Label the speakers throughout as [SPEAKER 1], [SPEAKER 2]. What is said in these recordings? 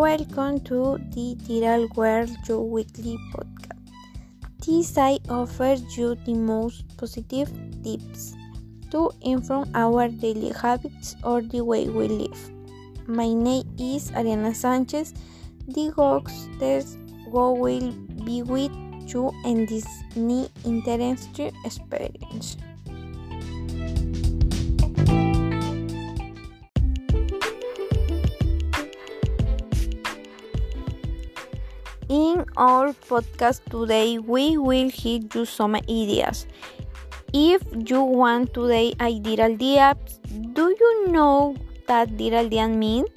[SPEAKER 1] Welcome to the Digital World Your Weekly Podcast. This I offer you the most positive tips to improve our daily habits or the way we live. My name is Ariana Sanchez. The hosts will be with you in this new interesting experience. In our podcast today, we will give you some ideas. If you want today ideal apps, do you know that ideal means?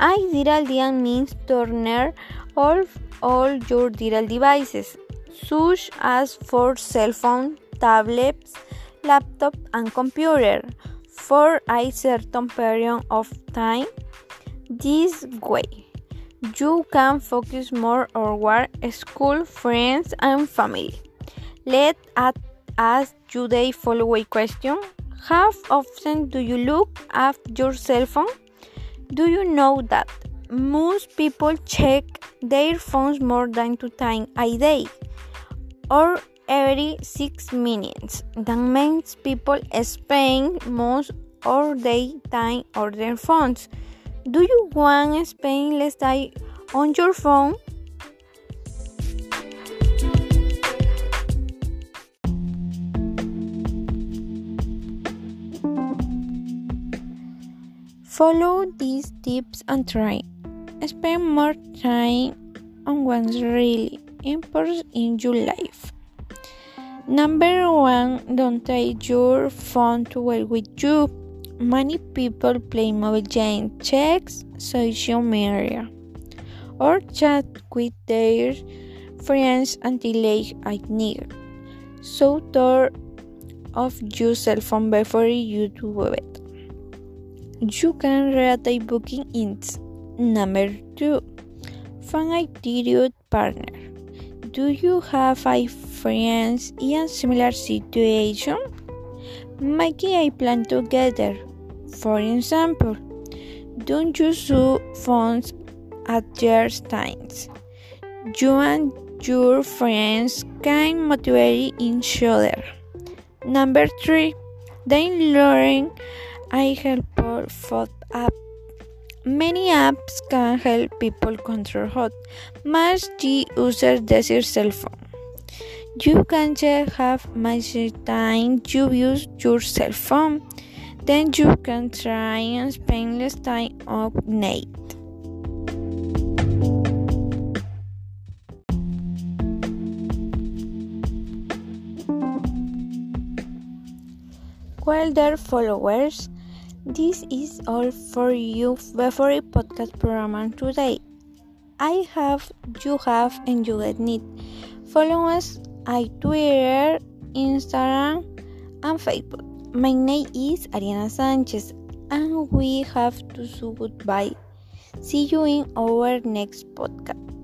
[SPEAKER 1] Ideal means turner all all your digital devices, such as for cell phone, tablets, laptop, and computer, for a certain period of time. This way you can focus more on work, school, friends, and family. Let us ask you the following question. How often do you look at your cell phone? Do you know that most people check their phones more than two times a day or every six minutes? That means people spend most of their time on their phones. Do you want spend less time on your phone? Follow these tips and try. Spend more time on what's really important in your life. Number one, don't take your phone to work with you. Many people play mobile games, check social media, or chat with their friends until late at night. So turn off your cell phone before you do it. You can read a booking in Number two, find a period partner. Do you have a friends in a similar situation? making a plan together. For example, don't use phones at your times. You and your friends can motivate each other. Number three, learn a helpful food app. Many apps can help people control how much the user their cell phone. You can how much time you use your cell phone. Then you can try and spend less time on night. Well, dear followers, this is all for you a podcast program today. I have, you have, and you get need. Follow us on Twitter, Instagram, and Facebook. My name is Ariana Sanchez, and we have to say goodbye. See you in our next podcast.